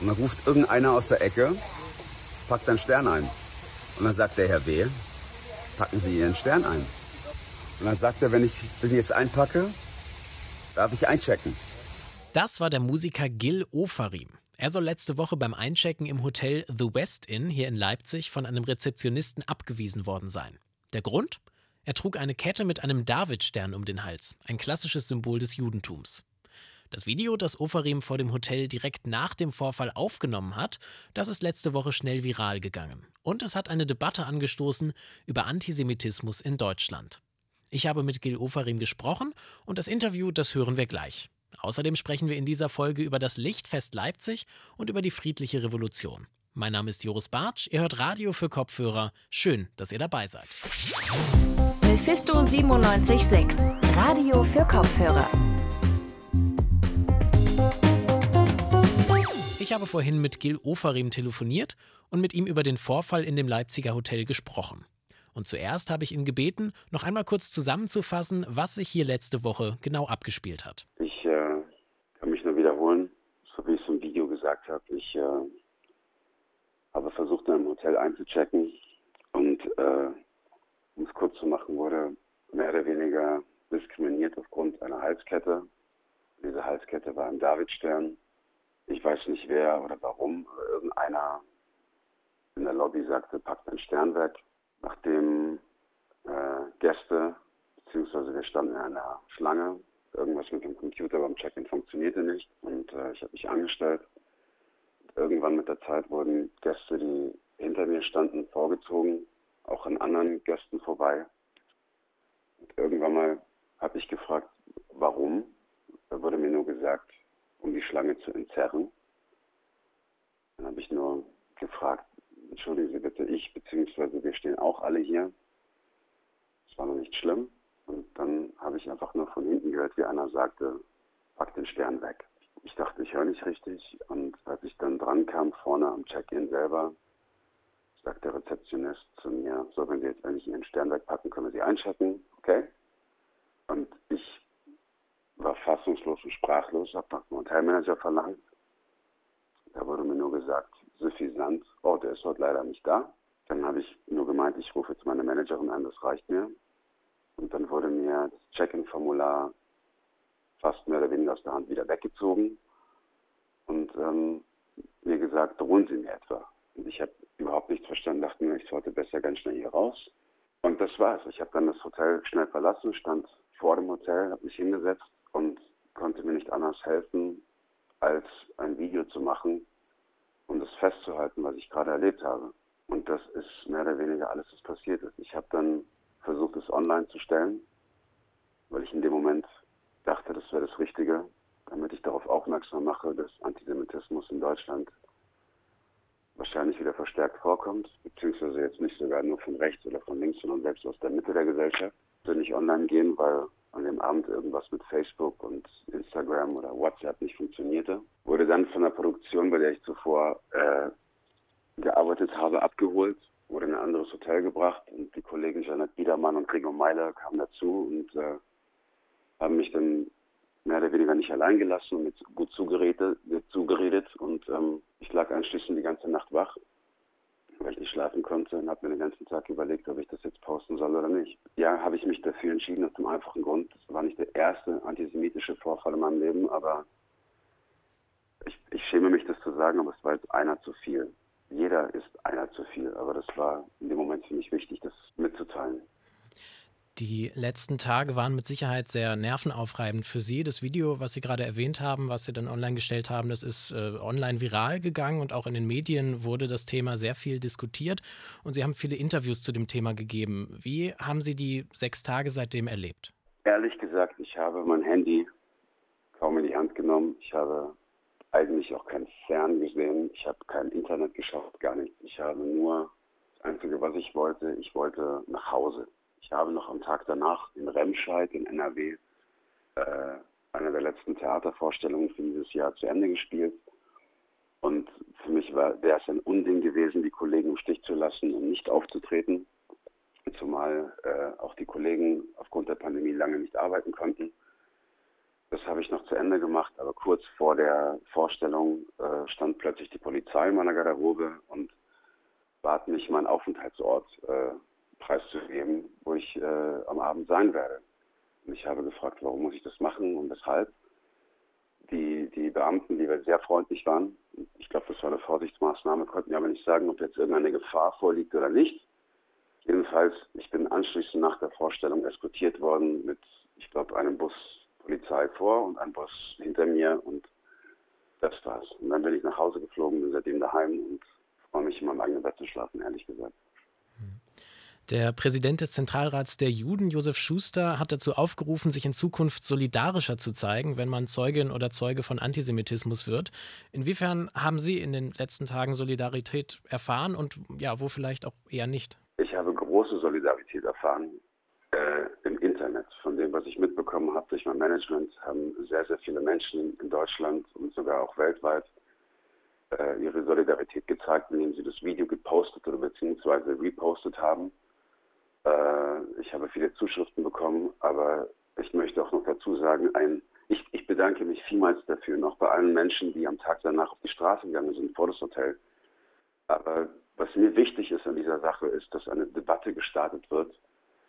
Und dann ruft irgendeiner aus der Ecke, packt einen Stern ein. Und dann sagt der Herr W., packen Sie Ihren Stern ein. Und dann sagt er, wenn ich den jetzt einpacke, darf ich einchecken. Das war der Musiker Gil Ofarim. Er soll letzte Woche beim Einchecken im Hotel The West Inn hier in Leipzig von einem Rezeptionisten abgewiesen worden sein. Der Grund? Er trug eine Kette mit einem Davidstern um den Hals, ein klassisches Symbol des Judentums. Das Video, das Ofarim vor dem Hotel direkt nach dem Vorfall aufgenommen hat, das ist letzte Woche schnell viral gegangen. Und es hat eine Debatte angestoßen über Antisemitismus in Deutschland. Ich habe mit Gil Ofarim gesprochen und das Interview, das hören wir gleich. Außerdem sprechen wir in dieser Folge über das Lichtfest Leipzig und über die friedliche Revolution. Mein Name ist Joris Bartsch, ihr hört Radio für Kopfhörer. Schön, dass ihr dabei seid. Mephisto 976, Radio für Kopfhörer. Ich habe vorhin mit Gil Ofarim telefoniert und mit ihm über den Vorfall in dem Leipziger Hotel gesprochen. Und zuerst habe ich ihn gebeten, noch einmal kurz zusammenzufassen, was sich hier letzte Woche genau abgespielt hat. Ich äh, kann mich nur wiederholen, so wie ich es im Video gesagt habe. Ich äh, habe versucht, in einem Hotel einzuchecken und, äh, um es kurz zu machen, wurde mehr oder weniger diskriminiert aufgrund einer Halskette. Diese Halskette war ein Davidstern. Ich weiß nicht wer oder warum, irgendeiner in der Lobby sagte, packt einen Stern weg nachdem äh, Gäste, beziehungsweise wir standen in einer Schlange, irgendwas mit dem Computer beim Check-in funktionierte nicht und äh, ich habe mich angestellt. Und irgendwann mit der Zeit wurden Gäste, die hinter mir standen, vorgezogen, auch an anderen Gästen vorbei. Und irgendwann mal habe ich gefragt, warum. Da wurde mir nur gesagt, um die Schlange zu entzerren. Dann habe ich nur gefragt, entschuldigen Sie bitte, ich beziehungsweise wir stehen auch alle hier. Es war noch nicht schlimm. Und dann habe ich einfach nur von hinten gehört, wie einer sagte, pack den Stern weg. Ich dachte, ich höre nicht richtig. Und als ich dann dran kam, vorne am Check-in selber, sagt der Rezeptionist zu mir, so, wenn Sie jetzt eigentlich Ihren Stern wegpacken, können wir Sie einchecken. Okay? Und ich war fassungslos und sprachlos, habe nach dem Hotelmanager verlangt. Da wurde mir nur gesagt, suffisant, oh, der ist heute leider nicht da. Dann habe ich nur gemeint, ich rufe jetzt meine Managerin an, das reicht mir. Und dann wurde mir das Check-in-Formular fast mehr oder weniger aus der Hand wieder weggezogen und ähm, mir gesagt, drohen Sie mir etwa. Und ich habe überhaupt nichts verstanden, dachte mir, ich sollte besser ganz schnell hier raus. Und das war's. Ich habe dann das Hotel schnell verlassen, stand vor dem Hotel, habe mich hingesetzt und konnte mir nicht anders helfen, als ein Video zu machen, um das festzuhalten, was ich gerade erlebt habe. Und das ist mehr oder weniger alles, was passiert ist. Ich habe dann versucht, es online zu stellen, weil ich in dem Moment dachte, das wäre das Richtige, damit ich darauf aufmerksam mache, dass Antisemitismus in Deutschland wahrscheinlich wieder verstärkt vorkommt, beziehungsweise jetzt nicht sogar nur von rechts oder von links, sondern selbst aus der Mitte der Gesellschaft. Ich will nicht online gehen, weil an dem Abend irgendwas mit Facebook und Instagram oder WhatsApp nicht funktionierte. Wurde dann von der Produktion, bei der ich zuvor äh, gearbeitet habe, abgeholt, wurde in ein anderes Hotel gebracht und die Kollegen Janet Biedermann und Gregor Meiler kamen dazu und äh, haben mich dann mehr oder weniger nicht allein gelassen und mit gut zugeredet, zugeredet und ähm, ich lag anschließend die ganze Nacht wach weil ich nicht schlafen konnte und habe mir den ganzen Tag überlegt, ob ich das jetzt posten soll oder nicht. Ja, habe ich mich dafür entschieden, aus dem einfachen Grund, es war nicht der erste antisemitische Vorfall in meinem Leben, aber ich, ich schäme mich, das zu sagen, aber es war jetzt einer zu viel. Jeder ist einer zu viel, aber das war in dem Moment für mich wichtig, das mitzuteilen. Die letzten Tage waren mit Sicherheit sehr nervenaufreibend für Sie. Das Video, was Sie gerade erwähnt haben, was Sie dann online gestellt haben, das ist äh, online viral gegangen und auch in den Medien wurde das Thema sehr viel diskutiert und Sie haben viele Interviews zu dem Thema gegeben. Wie haben Sie die sechs Tage seitdem erlebt? Ehrlich gesagt, ich habe mein Handy kaum in die Hand genommen. Ich habe eigentlich auch kein Fern gesehen. Ich habe kein Internet geschaut, gar nichts. Ich habe nur das Einzige, was ich wollte, ich wollte nach Hause. Ich habe noch am Tag danach in Remscheid in NRW äh, eine der letzten Theatervorstellungen für dieses Jahr zu Ende gespielt. Und für mich wäre es ein Unding gewesen, die Kollegen im Stich zu lassen und nicht aufzutreten, zumal äh, auch die Kollegen aufgrund der Pandemie lange nicht arbeiten konnten. Das habe ich noch zu Ende gemacht, aber kurz vor der Vorstellung äh, stand plötzlich die Polizei in meiner Garderobe und bat mich, meinen Aufenthaltsort äh, preiszugeben, wo ich äh, am Abend sein werde. Und ich habe gefragt, warum muss ich das machen und weshalb. Die, die Beamten, die sehr freundlich waren, ich glaube, das war eine Vorsichtsmaßnahme, konnten ja aber nicht sagen, ob jetzt irgendeine Gefahr vorliegt oder nicht. Jedenfalls, ich bin anschließend nach der Vorstellung eskortiert worden mit, ich glaube, einem Bus Polizei vor und einem Bus hinter mir und das war's. Und dann bin ich nach Hause geflogen, bin seitdem daheim und freue mich in meinem eigenen Bett zu schlafen, ehrlich gesagt. Der Präsident des Zentralrats der Juden, Josef Schuster, hat dazu aufgerufen, sich in Zukunft solidarischer zu zeigen, wenn man Zeugin oder Zeuge von Antisemitismus wird. Inwiefern haben Sie in den letzten Tagen Solidarität erfahren und ja, wo vielleicht auch eher nicht? Ich habe große Solidarität erfahren äh, im Internet. Von dem, was ich mitbekommen habe durch mein Management, haben sehr, sehr viele Menschen in Deutschland und sogar auch weltweit äh, ihre Solidarität gezeigt, indem sie das Video gepostet oder beziehungsweise repostet haben. Äh, ich habe viele Zuschriften bekommen, aber ich möchte auch noch dazu sagen, ein, ich, ich bedanke mich vielmals dafür, noch bei allen Menschen, die am Tag danach auf die Straße gegangen sind vor das Hotel. Aber was mir wichtig ist an dieser Sache, ist, dass eine Debatte gestartet wird,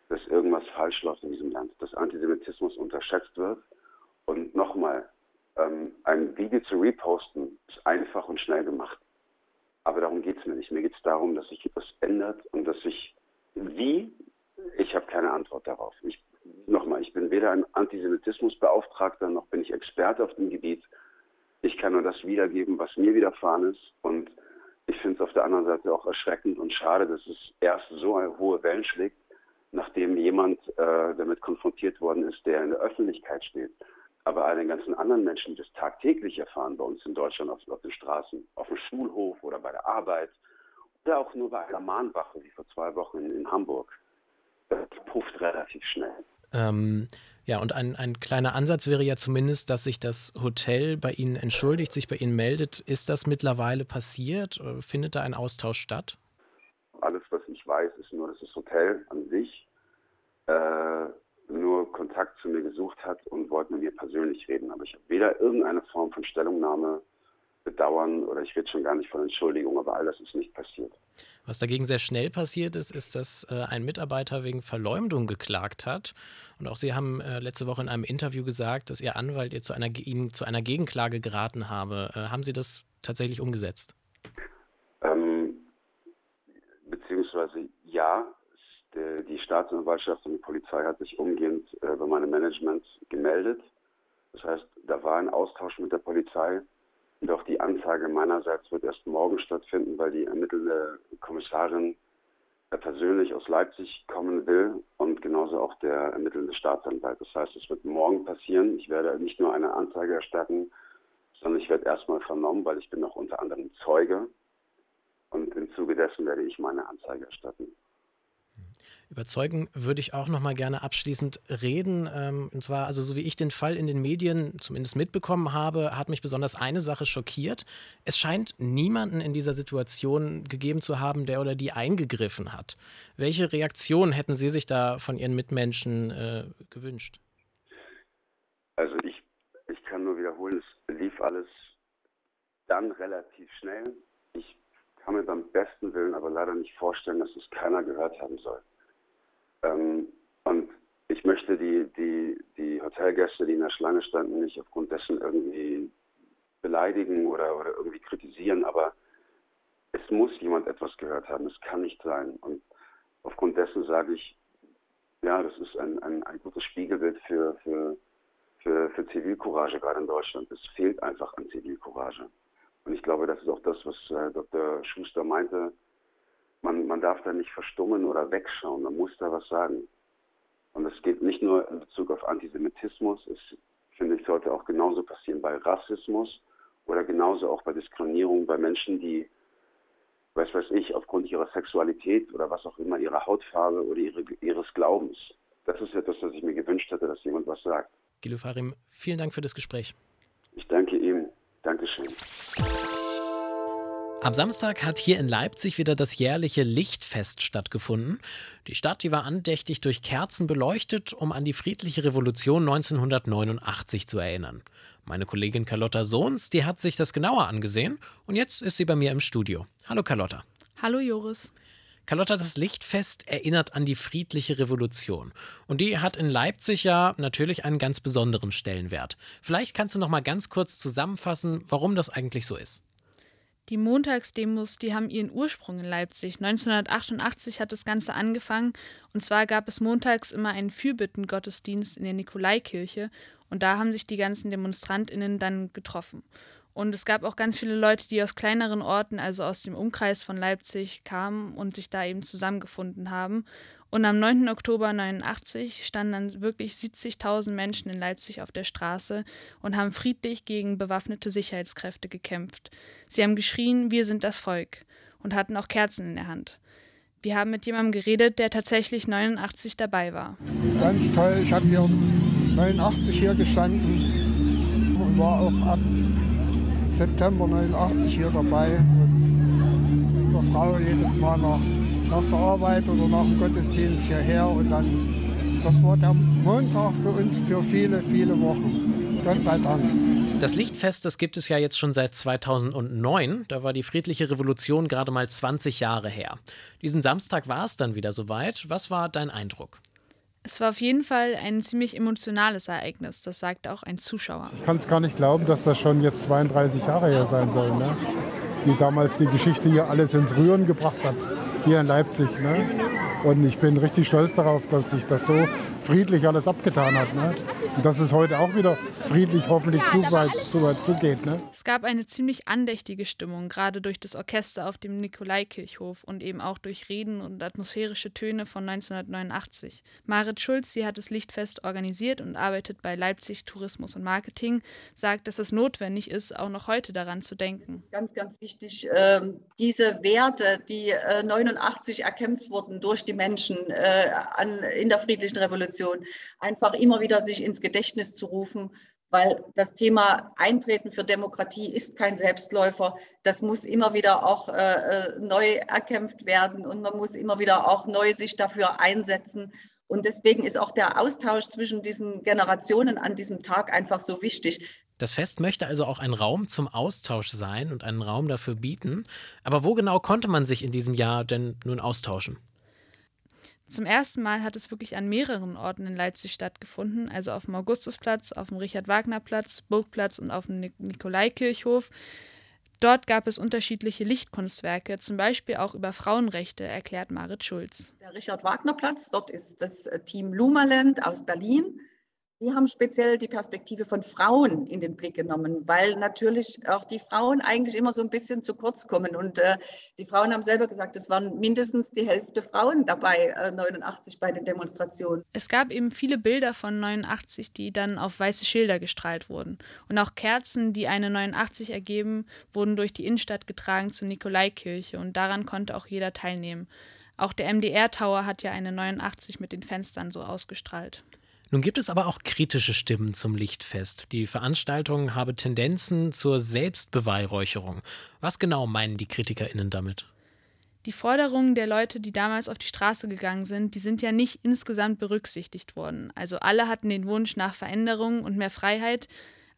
dass irgendwas falsch läuft in diesem Land, dass Antisemitismus unterschätzt wird. Und nochmal, ähm, ein Video zu reposten ist einfach und schnell gemacht. Aber darum geht es mir nicht. Mir geht es darum, dass sich etwas ändert und dass sich wie? Ich habe keine Antwort darauf. Ich, nochmal, ich bin weder ein Antisemitismusbeauftragter noch bin ich Experte auf dem Gebiet. Ich kann nur das wiedergeben, was mir widerfahren ist. Und ich finde es auf der anderen Seite auch erschreckend und schade, dass es erst so eine hohe Wellen schlägt, nachdem jemand äh, damit konfrontiert worden ist, der in der Öffentlichkeit steht. Aber all den ganzen anderen Menschen, die das tagtäglich erfahren bei uns in Deutschland auf, auf den Straßen, auf dem Schulhof oder bei der Arbeit, oder auch nur bei einer Mahnwache, wie vor zwei Wochen in, in Hamburg. Das pufft relativ schnell. Ähm, ja, und ein, ein kleiner Ansatz wäre ja zumindest, dass sich das Hotel bei Ihnen entschuldigt, sich bei Ihnen meldet. Ist das mittlerweile passiert? Findet da ein Austausch statt? Alles, was ich weiß, ist nur, dass das Hotel an sich äh, nur Kontakt zu mir gesucht hat und wollte mit mir persönlich reden. Aber ich habe weder irgendeine Form von Stellungnahme bedauern oder ich rede schon gar nicht von Entschuldigung, aber all das ist nicht passiert. Was dagegen sehr schnell passiert ist, ist, dass äh, ein Mitarbeiter wegen Verleumdung geklagt hat. Und auch Sie haben äh, letzte Woche in einem Interview gesagt, dass Ihr Anwalt ihr zu einer, Ihnen zu einer Gegenklage geraten habe. Äh, haben Sie das tatsächlich umgesetzt? Ähm, beziehungsweise ja, die, Staatsanwaltschaft und die Polizei hat sich umgehend bei meinem Management gemeldet. Das heißt, da war ein Austausch mit der Polizei. Doch die Anzeige meinerseits wird erst morgen stattfinden, weil die ermittelnde Kommissarin persönlich aus Leipzig kommen will und genauso auch der ermittelnde Staatsanwalt. Das heißt, es wird morgen passieren. Ich werde nicht nur eine Anzeige erstatten, sondern ich werde erstmal vernommen, weil ich bin noch unter anderem Zeuge. Und im Zuge dessen werde ich meine Anzeige erstatten. Überzeugen würde ich auch noch mal gerne abschließend reden. Ähm, und zwar, also so wie ich den Fall in den Medien zumindest mitbekommen habe, hat mich besonders eine Sache schockiert. Es scheint niemanden in dieser Situation gegeben zu haben, der oder die eingegriffen hat. Welche Reaktion hätten Sie sich da von Ihren Mitmenschen äh, gewünscht? Also ich, ich kann nur wiederholen, es lief alles dann relativ schnell. Kann mir beim besten Willen aber leider nicht vorstellen, dass es keiner gehört haben soll. Ähm, und ich möchte die, die, die Hotelgäste, die in der Schlange standen, nicht aufgrund dessen irgendwie beleidigen oder, oder irgendwie kritisieren, aber es muss jemand etwas gehört haben. Es kann nicht sein. Und aufgrund dessen sage ich, ja, das ist ein, ein, ein gutes Spiegelbild für, für, für, für Zivilcourage gerade in Deutschland. Es fehlt einfach an Zivilcourage. Und ich glaube, das ist auch das, was äh, Dr. Schuster meinte man, man darf da nicht verstummen oder wegschauen, man muss da was sagen. Und es geht nicht nur in Bezug auf Antisemitismus, es finde ich sollte auch genauso passieren bei Rassismus oder genauso auch bei Diskriminierung bei Menschen, die, weiß weiß ich, aufgrund ihrer Sexualität oder was auch immer, ihrer Hautfarbe oder ihre, ihres Glaubens. Das ist etwas, was ich mir gewünscht hätte, dass jemand was sagt. Gilo Farim, vielen Dank für das Gespräch. Ich danke ihm. Dankeschön. Am Samstag hat hier in Leipzig wieder das jährliche Lichtfest stattgefunden. Die Stadt, die war andächtig durch Kerzen beleuchtet, um an die friedliche Revolution 1989 zu erinnern. Meine Kollegin Carlotta Sohns, die hat sich das genauer angesehen und jetzt ist sie bei mir im Studio. Hallo Carlotta. Hallo Joris. Carlotta, das Lichtfest erinnert an die friedliche Revolution. Und die hat in Leipzig ja natürlich einen ganz besonderen Stellenwert. Vielleicht kannst du noch mal ganz kurz zusammenfassen, warum das eigentlich so ist. Die Montagsdemos, die haben ihren Ursprung in Leipzig. 1988 hat das Ganze angefangen und zwar gab es montags immer einen Fürbittengottesdienst in der Nikolaikirche und da haben sich die ganzen Demonstrantinnen dann getroffen. Und es gab auch ganz viele Leute, die aus kleineren Orten, also aus dem Umkreis von Leipzig, kamen und sich da eben zusammengefunden haben. Und am 9. Oktober 89 standen dann wirklich 70.000 Menschen in Leipzig auf der Straße und haben friedlich gegen bewaffnete Sicherheitskräfte gekämpft. Sie haben geschrien, wir sind das Volk und hatten auch Kerzen in der Hand. Wir haben mit jemandem geredet, der tatsächlich 89 dabei war. Ganz toll, ich habe hier 89 hier gestanden und war auch ab September 89 hier dabei. Und der Frau jedes Mal nach nach der Arbeit oder nach dem Gottesdienst hierher und dann, das war der Montag für uns für viele, viele Wochen. Gott sei Dank. Das Lichtfest, das gibt es ja jetzt schon seit 2009. Da war die friedliche Revolution gerade mal 20 Jahre her. Diesen Samstag war es dann wieder soweit. Was war dein Eindruck? Es war auf jeden Fall ein ziemlich emotionales Ereignis, das sagt auch ein Zuschauer. Ich kann es gar nicht glauben, dass das schon jetzt 32 Jahre her sein soll. Ne? Die damals die Geschichte hier alles ins Rühren gebracht hat hier in Leipzig. Ne? Und ich bin richtig stolz darauf, dass sich das so friedlich alles abgetan hat. Ne? Und dass es heute auch wieder friedlich hoffentlich zu weit, zu weit zugeht. Ne? Es gab eine ziemlich andächtige Stimmung, gerade durch das Orchester auf dem Nikolaikirchhof und eben auch durch Reden und atmosphärische Töne von 1989. Marit Schulz, sie hat das Lichtfest organisiert und arbeitet bei Leipzig Tourismus und Marketing, sagt, dass es notwendig ist, auch noch heute daran zu denken. Ganz, ganz wichtig, ähm, diese Werte, die 89 äh, erkämpft wurden durch die Menschen äh, in der friedlichen Revolution, einfach immer wieder sich ins Gedächtnis zu rufen, weil das Thema Eintreten für Demokratie ist kein Selbstläufer. Das muss immer wieder auch äh, äh, neu erkämpft werden und man muss immer wieder auch neu sich dafür einsetzen. Und deswegen ist auch der Austausch zwischen diesen Generationen an diesem Tag einfach so wichtig. Das Fest möchte also auch ein Raum zum Austausch sein und einen Raum dafür bieten. Aber wo genau konnte man sich in diesem Jahr denn nun austauschen? Zum ersten Mal hat es wirklich an mehreren Orten in Leipzig stattgefunden, also auf dem Augustusplatz, auf dem Richard-Wagner-Platz, Burgplatz und auf dem Nikolaikirchhof. Dort gab es unterschiedliche Lichtkunstwerke, zum Beispiel auch über Frauenrechte, erklärt Marit Schulz. Der Richard-Wagner-Platz, dort ist das Team Lumaland aus Berlin wir haben speziell die Perspektive von Frauen in den Blick genommen, weil natürlich auch die Frauen eigentlich immer so ein bisschen zu kurz kommen. Und äh, die Frauen haben selber gesagt, es waren mindestens die Hälfte Frauen dabei, äh, 89 bei den Demonstrationen. Es gab eben viele Bilder von 89, die dann auf weiße Schilder gestrahlt wurden. Und auch Kerzen, die eine 89 ergeben, wurden durch die Innenstadt getragen zur Nikolaikirche. Und daran konnte auch jeder teilnehmen. Auch der MDR Tower hat ja eine 89 mit den Fenstern so ausgestrahlt. Nun gibt es aber auch kritische Stimmen zum Lichtfest. Die Veranstaltung habe Tendenzen zur Selbstbeweihräucherung. Was genau meinen die KritikerInnen damit? Die Forderungen der Leute, die damals auf die Straße gegangen sind, die sind ja nicht insgesamt berücksichtigt worden. Also alle hatten den Wunsch nach Veränderung und mehr Freiheit,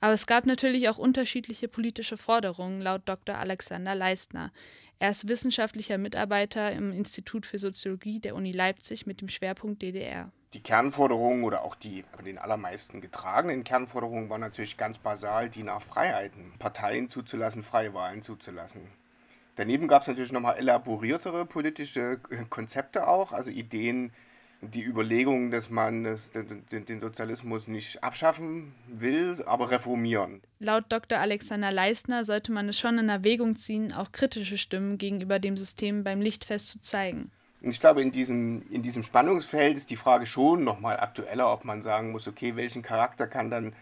aber es gab natürlich auch unterschiedliche politische Forderungen, laut Dr. Alexander Leistner. Er ist wissenschaftlicher Mitarbeiter im Institut für Soziologie der Uni Leipzig mit dem Schwerpunkt DDR die Kernforderungen oder auch die von den allermeisten getragenen Kernforderungen waren natürlich ganz basal die nach Freiheiten, Parteien zuzulassen, freie Wahlen zuzulassen. Daneben gab es natürlich nochmal elaboriertere politische äh, Konzepte auch, also Ideen, die Überlegung, dass man das, den, den, Sozialismus nicht abschaffen will, aber reformieren. Laut Dr. Alexander Leistner sollte man es schon in Erwägung ziehen, auch kritische Stimmen gegenüber dem System beim Lichtfest zu zeigen. Und ich glaube, in diesem, in diesem Spannungsfeld ist die Frage schon nochmal aktueller, ob man sagen muss, okay, welchen Charakter kann dann,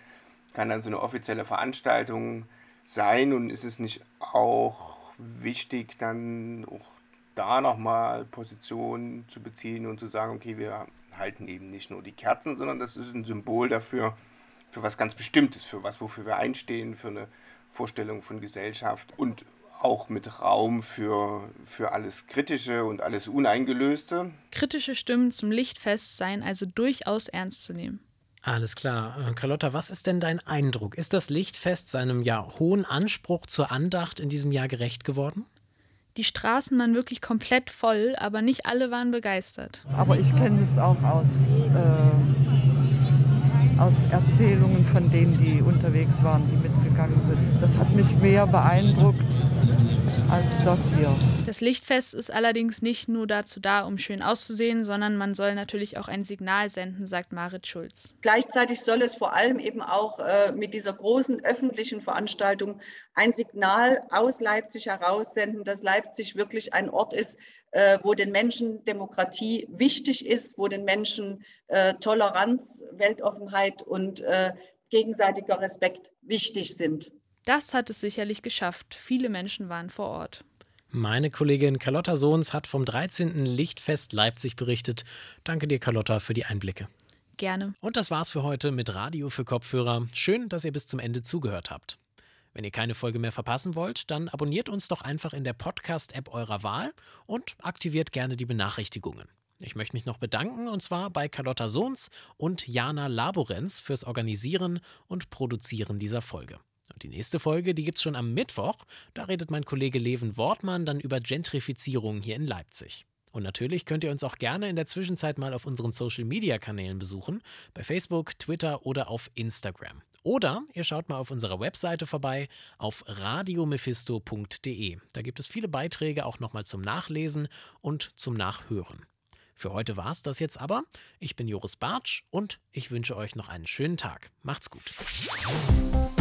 kann dann so eine offizielle Veranstaltung sein? Und ist es nicht auch wichtig, dann auch da nochmal Position zu beziehen und zu sagen, okay, wir halten eben nicht nur die Kerzen, sondern das ist ein Symbol dafür, für was ganz Bestimmtes, für was, wofür wir einstehen, für eine Vorstellung von Gesellschaft und auch mit Raum für, für alles Kritische und alles Uneingelöste. Kritische Stimmen zum Lichtfest seien also durchaus ernst zu nehmen. Alles klar. Äh, Carlotta, was ist denn dein Eindruck? Ist das Lichtfest seinem ja hohen Anspruch zur Andacht in diesem Jahr gerecht geworden? Die Straßen waren wirklich komplett voll, aber nicht alle waren begeistert. Aber ich kenne es auch aus, äh, aus Erzählungen von denen, die unterwegs waren, die mitgegangen sind. Das hat mich mehr beeindruckt als das hier. Das Lichtfest ist allerdings nicht nur dazu da, um schön auszusehen, sondern man soll natürlich auch ein Signal senden, sagt Marit Schulz. Gleichzeitig soll es vor allem eben auch äh, mit dieser großen öffentlichen Veranstaltung ein Signal aus Leipzig heraussenden, dass Leipzig wirklich ein Ort ist, äh, wo den Menschen Demokratie wichtig ist, wo den Menschen äh, Toleranz, Weltoffenheit und äh, gegenseitiger Respekt wichtig sind. Das hat es sicherlich geschafft. Viele Menschen waren vor Ort. Meine Kollegin Carlotta Sohns hat vom 13. Lichtfest Leipzig berichtet. Danke dir, Carlotta, für die Einblicke. Gerne. Und das war's für heute mit Radio für Kopfhörer. Schön, dass ihr bis zum Ende zugehört habt. Wenn ihr keine Folge mehr verpassen wollt, dann abonniert uns doch einfach in der Podcast-App eurer Wahl und aktiviert gerne die Benachrichtigungen. Ich möchte mich noch bedanken und zwar bei Carlotta Sohns und Jana Laborenz fürs Organisieren und Produzieren dieser Folge. Und die nächste Folge, die gibt es schon am Mittwoch. Da redet mein Kollege Leven Wortmann dann über Gentrifizierung hier in Leipzig. Und natürlich könnt ihr uns auch gerne in der Zwischenzeit mal auf unseren Social Media Kanälen besuchen, bei Facebook, Twitter oder auf Instagram. Oder ihr schaut mal auf unserer Webseite vorbei auf radiomephisto.de. Da gibt es viele Beiträge auch nochmal zum Nachlesen und zum Nachhören. Für heute war es das jetzt aber. Ich bin Joris Bartsch und ich wünsche euch noch einen schönen Tag. Macht's gut.